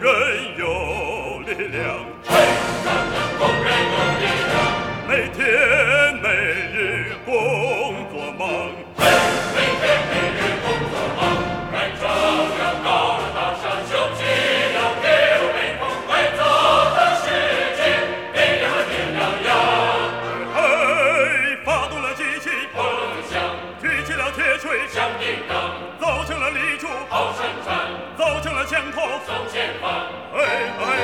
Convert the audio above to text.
人有力量，嘿！工人有力量，每天每日工作忙，嘿！每天每日工作忙。盖成了高楼大厦，修起了铁路、煤矿，嘿！走的世界，变成了顶梁梁，嘿！发动了机器轰响，举起了铁锤响叮当，造成了立柱好身。走前方，哎哎！